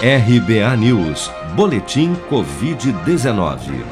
RBA News, Boletim Covid-19.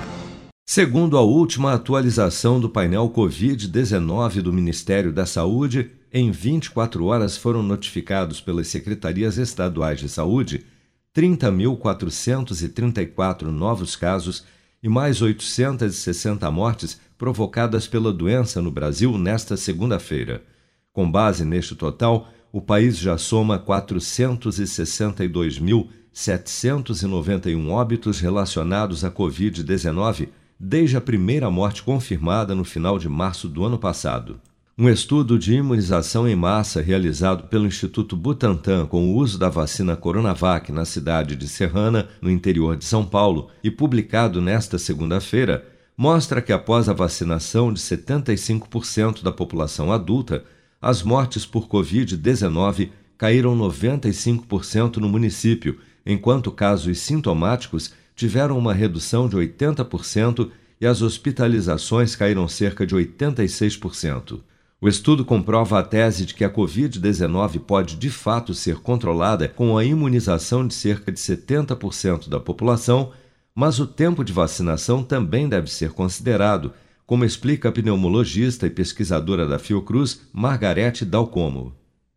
Segundo a última atualização do painel Covid-19 do Ministério da Saúde, em 24 horas foram notificados pelas secretarias estaduais de saúde 30.434 novos casos e mais 860 mortes provocadas pela doença no Brasil nesta segunda-feira. Com base neste total, o país já soma 462.791 óbitos relacionados à Covid-19 desde a primeira morte confirmada no final de março do ano passado. Um estudo de imunização em massa realizado pelo Instituto Butantan com o uso da vacina Coronavac na cidade de Serrana, no interior de São Paulo, e publicado nesta segunda-feira, mostra que após a vacinação de 75% da população adulta, as mortes por Covid-19 caíram 95% no município, enquanto casos sintomáticos tiveram uma redução de 80% e as hospitalizações caíram cerca de 86%. O estudo comprova a tese de que a Covid-19 pode de fato ser controlada com a imunização de cerca de 70% da população, mas o tempo de vacinação também deve ser considerado, como explica a pneumologista e pesquisadora da Fiocruz, Margarete Dalcomo.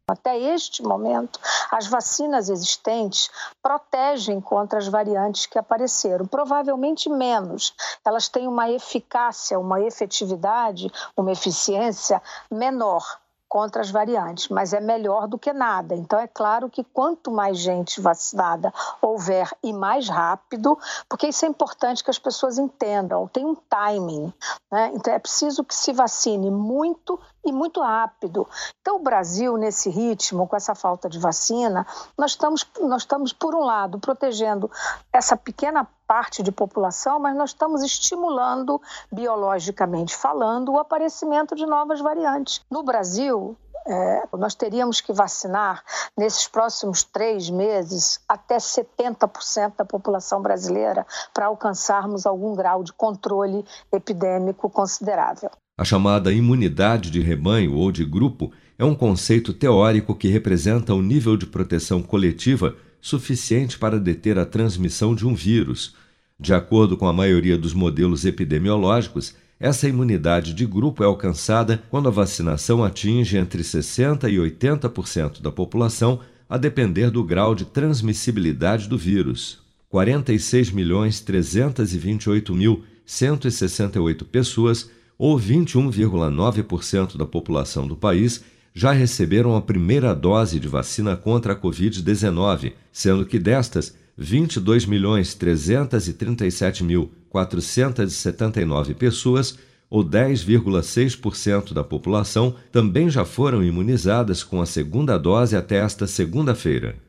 Até este momento, as vacinas existentes protegem contra as variantes que apareceram, provavelmente menos. Elas têm uma eficácia, uma efetividade, uma eficiência menor contra as variantes, mas é melhor do que nada. Então, é claro que quanto mais gente vacinada houver e mais rápido, porque isso é importante que as pessoas entendam, tem um timing. Né? Então, é preciso que se vacine muito e muito rápido. Então, o Brasil, nesse ritmo, com essa falta de vacina, nós estamos, nós estamos por um lado, protegendo essa pequena parte de população, mas nós estamos estimulando, biologicamente falando, o aparecimento de novas variantes. No Brasil, é, nós teríamos que vacinar nesses próximos três meses até 70% da população brasileira para alcançarmos algum grau de controle epidêmico considerável. A chamada imunidade de rebanho ou de grupo é um conceito teórico que representa o nível de proteção coletiva suficiente para deter a transmissão de um vírus. De acordo com a maioria dos modelos epidemiológicos, essa imunidade de grupo é alcançada quando a vacinação atinge entre 60% e 80% da população, a depender do grau de transmissibilidade do vírus. 46.328.168 pessoas ou 21,9% da população do país, já receberam a primeira dose de vacina contra a Covid-19, sendo que destas, 22.337.479 pessoas, ou 10,6% da população, também já foram imunizadas com a segunda dose até esta segunda-feira.